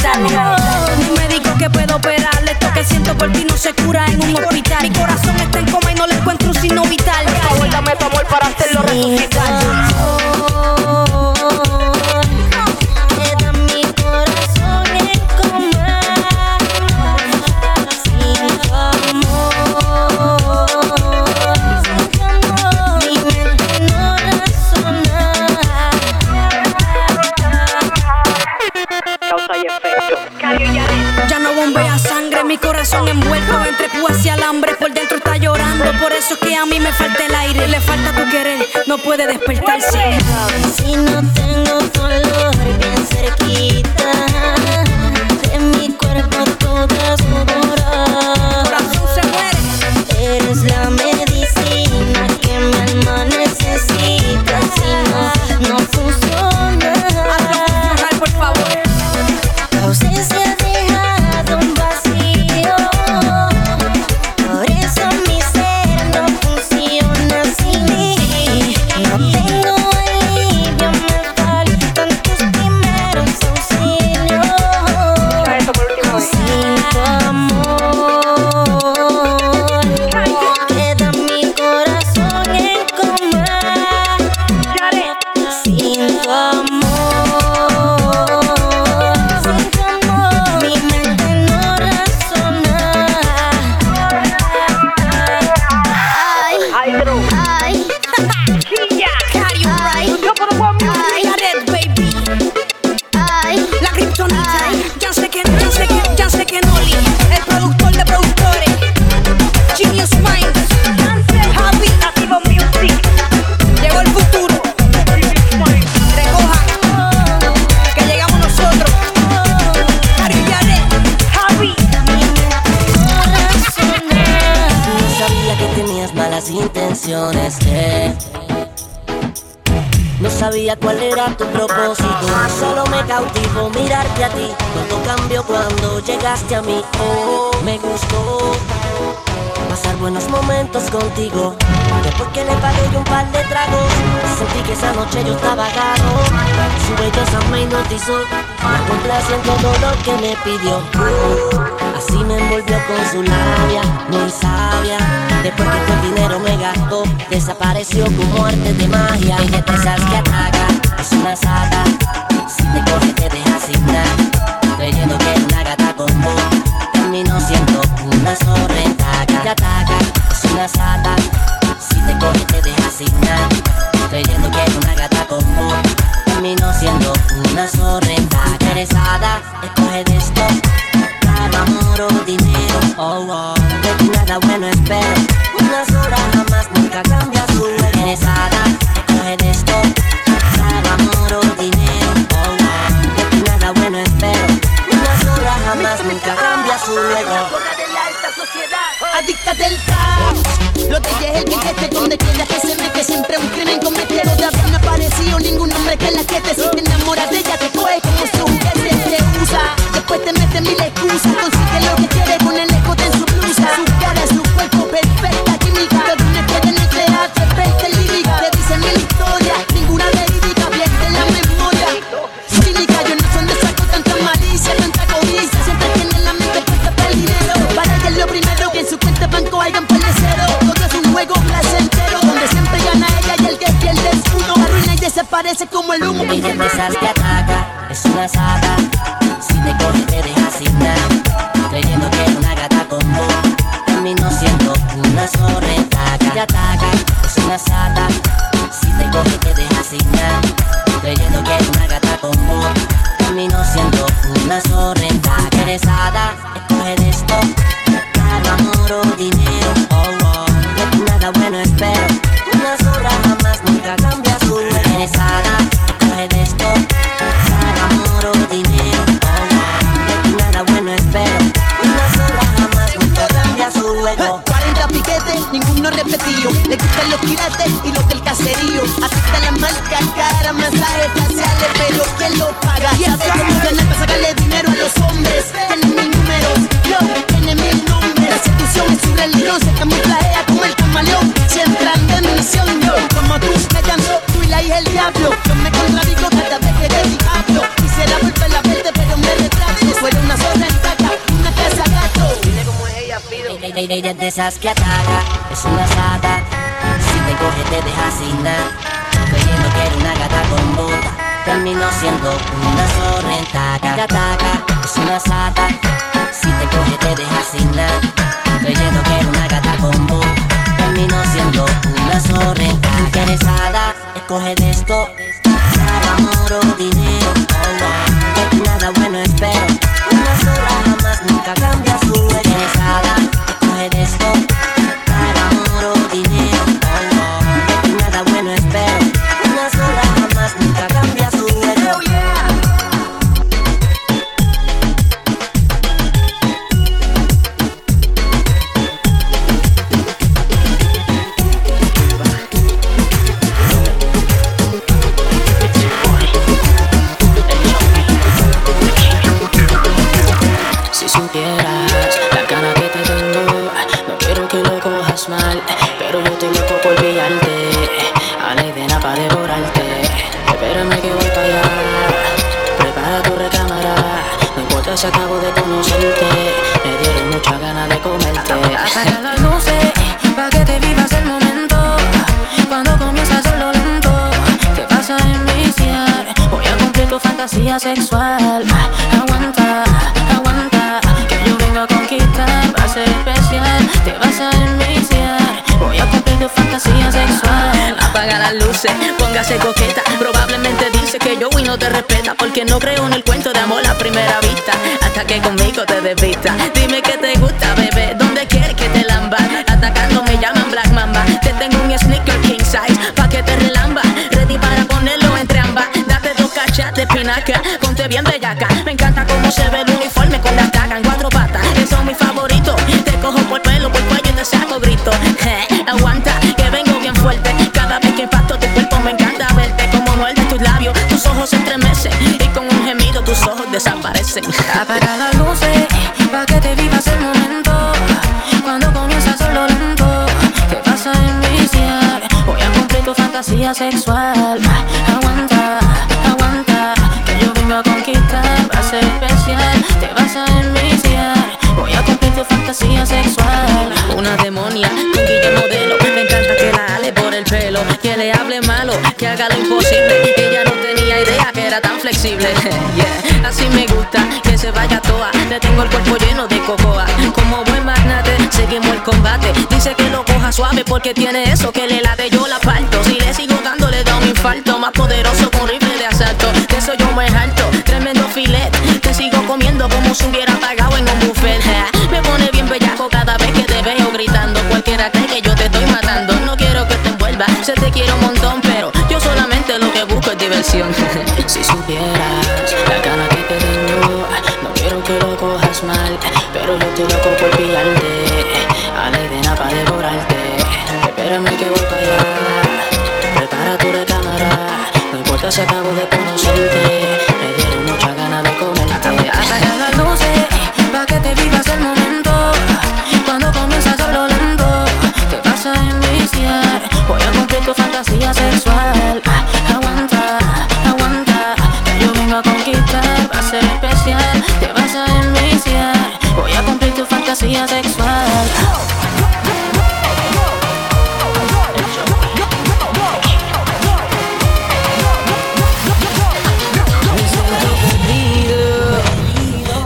hospital. Mi médico que puedo operarle, esto que siento por ti no se cura en un hospital. Mi corazón está en coma y no le encuentro un signo vital. Por favor, dame tu amor para hacerlo resucitar. Tu propósito. Solo me cautivó mirarte a ti. Todo cambió cuando llegaste a mí. Oh, me gustó pasar buenos momentos contigo. Después que le pagué yo un par de tragos, sentí que esa noche yo estaba gano. Su belleza me hipnotizó, la complací en todo lo que me pidió. Así me envolvió con su labia, muy sabia. Después que todo el dinero me gastó, desapareció como arte de magia. Ella te esas que ataca, es una sata. Si te coge, te deja sin nada. Creyendo que es una gata con voz, termino siendo una zorrentaca. Te ataca, es una sata. Si te coge, te deja sin nada. Creyendo que es una gata con voz, termino siendo una zorrentaca. Interesada, escoge de esto. Amor o dinero, oh, oh. De ti nada bueno espero. Una sola jamás nunca cambia su lugar. Interesada, escoge de esto. Para amor o dinero, oh, oh. De ti nada bueno espero. Una sola jamás nunca cambia su luego. Adicta del caos, lo de ella es el billete donde quiera que se mete siempre un crimen cometero de haber no aparecido ningún hombre que la que te si te enamoras de ella te coge como su juguete te usa después te mete mil excusas como el humo esas que ataca, es una sata. Esas que ataca, es una sata. Si te coge, te deja sin nada. Creyendo que era una gata con bota. Terminó siendo una sorrenta. Taca, es una sata. Si te coge, te deja sin nada. Fantasía sexual, aguanta, aguanta, que yo vengo a conquistar, va a ser especial, te vas a enviciar, voy a cumplir tu fantasía sexual. Apaga las luces, póngase coqueta, probablemente dice que yo y no te respeta, porque no creo en el cuento de amor a primera vista, hasta que conmigo te desvista. Sexual, aguanta, aguanta, que yo vengo a conquistar, va a ser especial, te vas a enviciar, voy a cumplir tu fantasía sexual, una demonia, con Guille modelo, me encanta que la ale por el pelo, que le hable malo, que haga lo imposible, ella no tenía idea que era tan flexible, así me gusta, que se vaya toa, le tengo el cuerpo lleno de cocoa, como buen magnate, seguimos el combate, dice que suave porque tiene eso que le late, yo la parto, si le sigo dando le da un infarto, más poderoso con rifle de asalto, de eso yo me alto, tremendo filet, te sigo comiendo como si hubiera pagado en un buffet, me pone bien bellaco cada vez que te veo gritando, cualquiera cree que yo te estoy matando, no quiero que te envuelva, se te quiero un montón, pero yo solamente lo que busco es diversión, cojas mal, pero yo estoy loco por pillarte, a la idea para devorarte, espérame que voy para allá, prepara tu recámara, no importa si acabo de conocerte, me dieron mucha ganas de comerte. Apaga las luces, pa' que te vivas el momento, cuando comienza a hacerlo lento, te vas a enviciar, voy a cumplir tu fantasía sexual, fantasía sexual.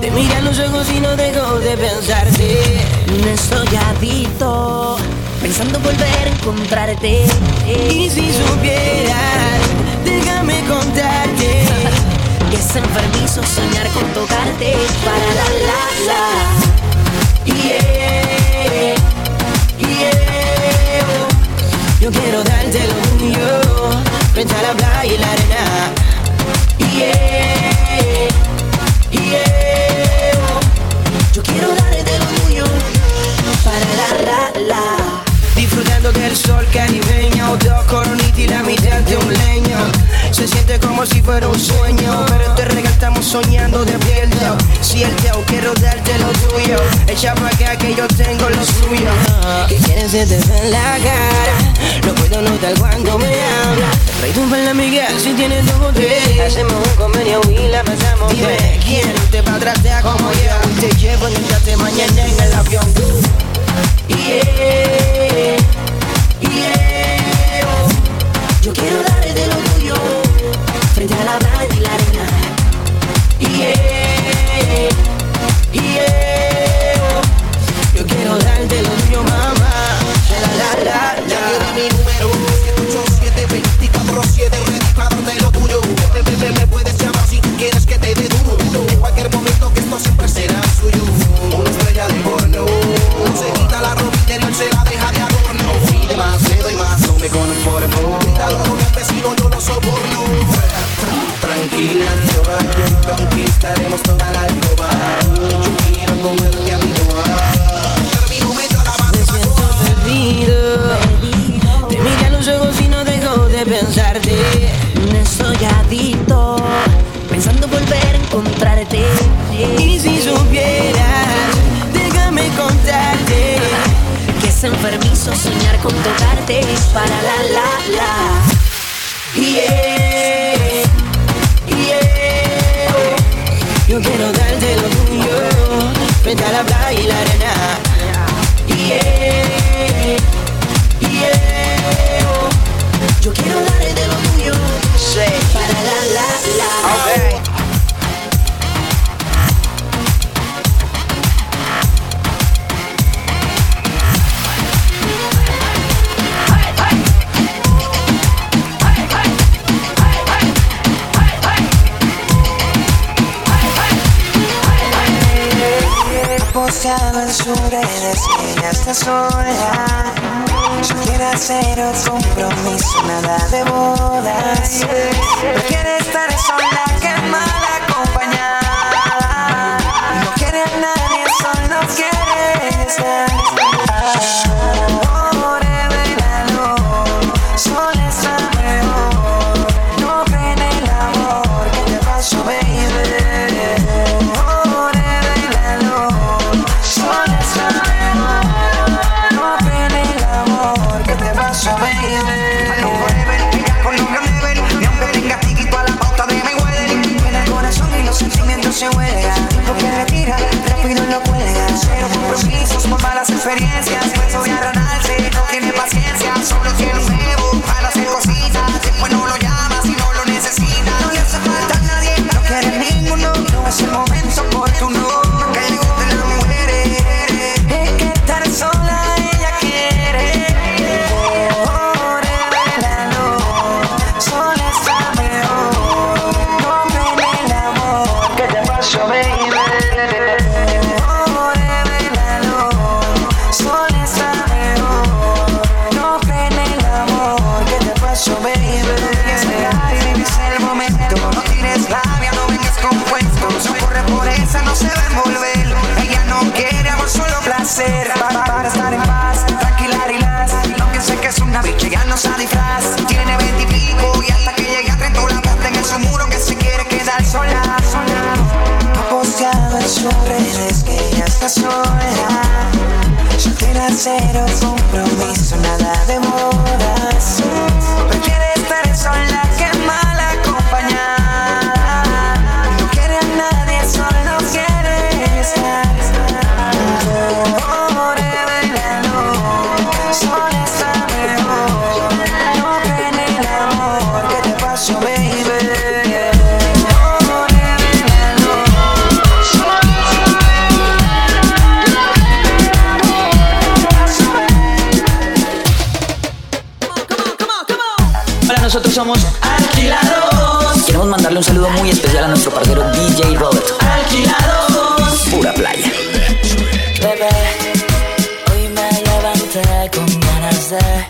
Te miran los ojos y no dejo de pensarte. No estoy adicto, pensando volver a encontrarte. Y si supieras, déjame contarte. Que es enfermizo soñar con tocarte para la la la. Yeah, yeah. Yo quiero darte lo mío, frente a la playa y la arena. Yeah, yeah. Yo quiero darte lo tuyo para la la la. Disfrutando del sol caribeño, dos coronitas y la mitad de un leño. se siente como si fuera un sueño Pero este regalo estamos soñando de despierto Cierto, quiero darte lo tuyo Echa pa' acá que yo tengo lo suyo. Que quieres se te ve en la cara No puedo notar cuando me habla Rey tu la amiga si tienes dos o tres Hacemos un convenio y la pasamos Dime, bien. ¿quién te va a tratar como yo? Te llevo en el mañana en el avión. Yeah, yeah. Yo quiero darte lo tuyo. entre la arena. Yeah, yeah. Me a la playa y la arena sola. Yo quiero hacer un compromiso, nada de bodas. No quiere estar sola, quemada, acompañada. No quiere a nadie, solo quiere estar. sola, soltera, cero compromiso, nada de más. desert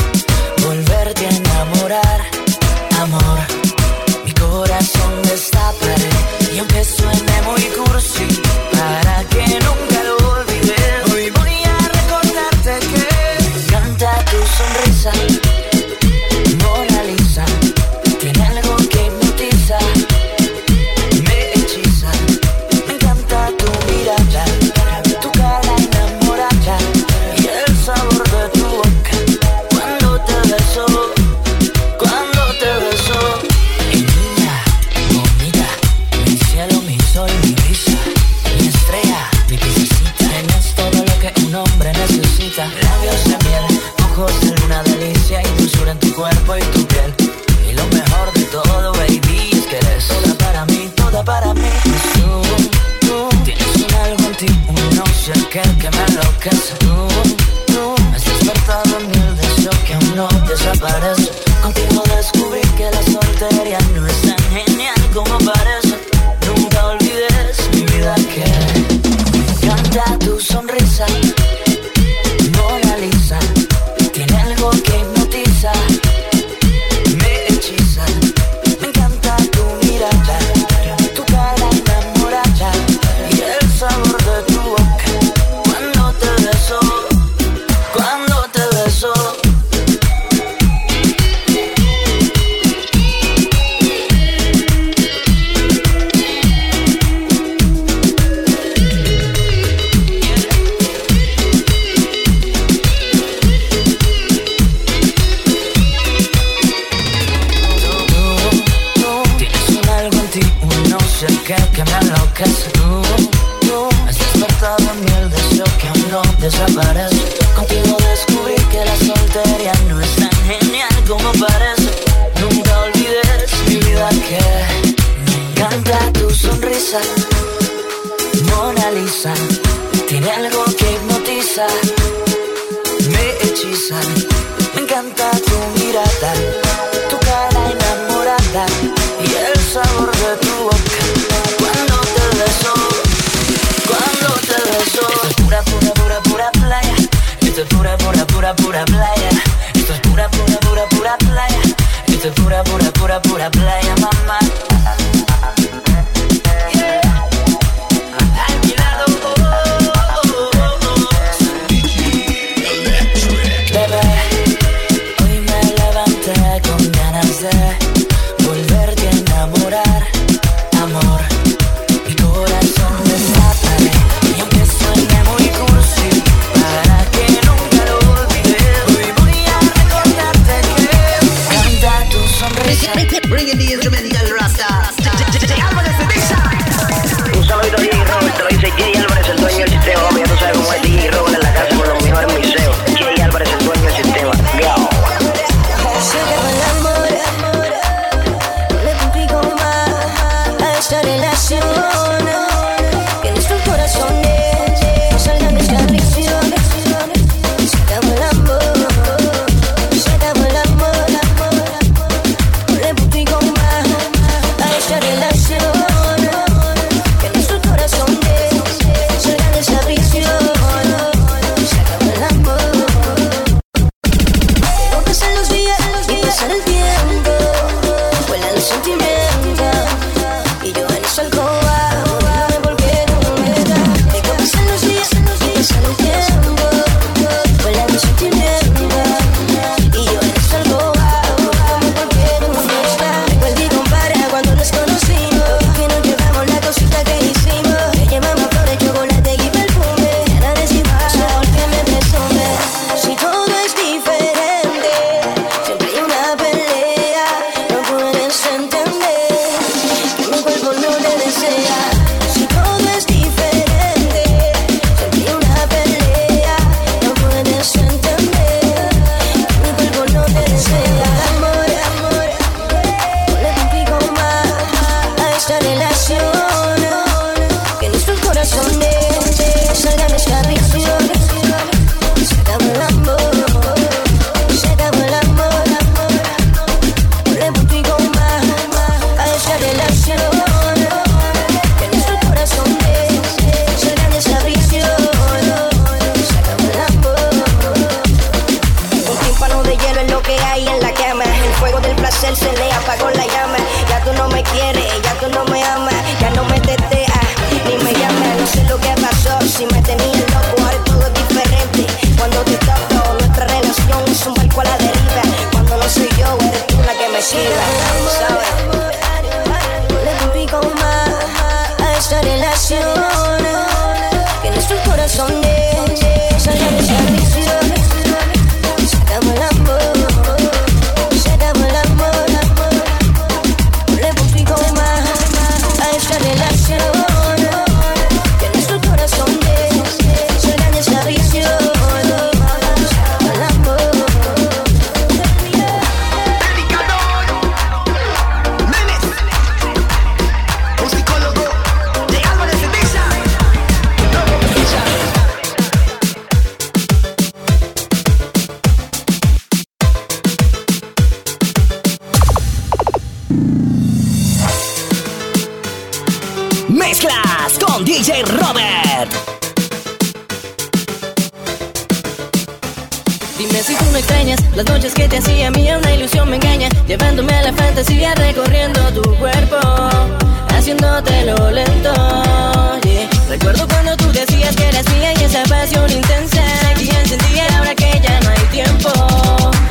que hipnotiza, me hechiza. Me encanta tu mirada, tu cara enamorada y el sabor de tu boca. Cuando te beso, cuando te beso. Es pura, pura, pura, pura playa. Esto es pura, pura, pura, pura playa. Esto es pura, pura, pura, pura playa. Esto es pura, pura, pura, pura playa. Con DJ Robert. Dime si tú me extrañas, las noches que te hacía mía una ilusión me engaña, llevándome a la fantasía recorriendo tu cuerpo, haciéndotelo lento. Recuerdo cuando tú decías que eras mía y esa pasión intensa que encendía ahora que ya no hay tiempo,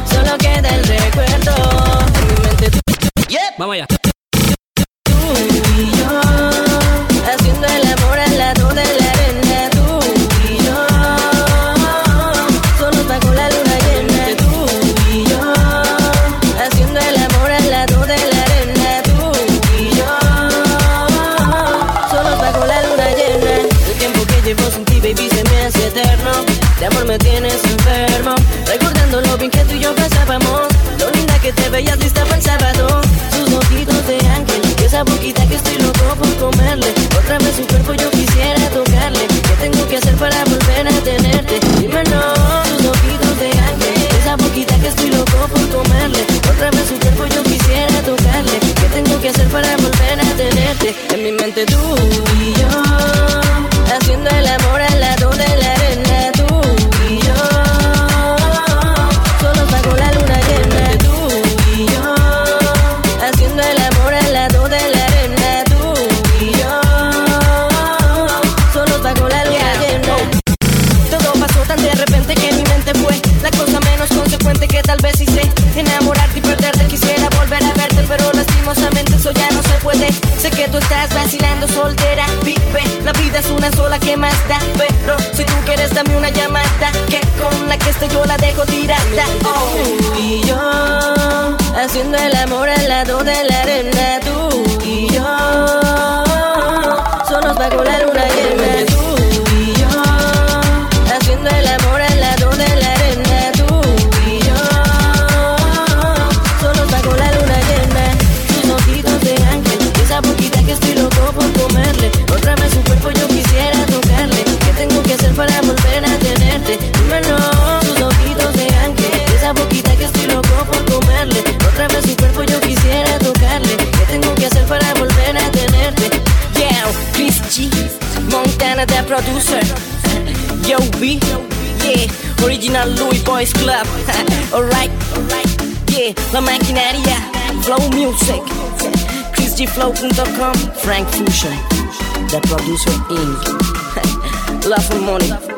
solo queda el recuerdo en Yeah. Vamos allá. Tú y yo. floating.com Frank Fusion, the producer Inc. Love and money.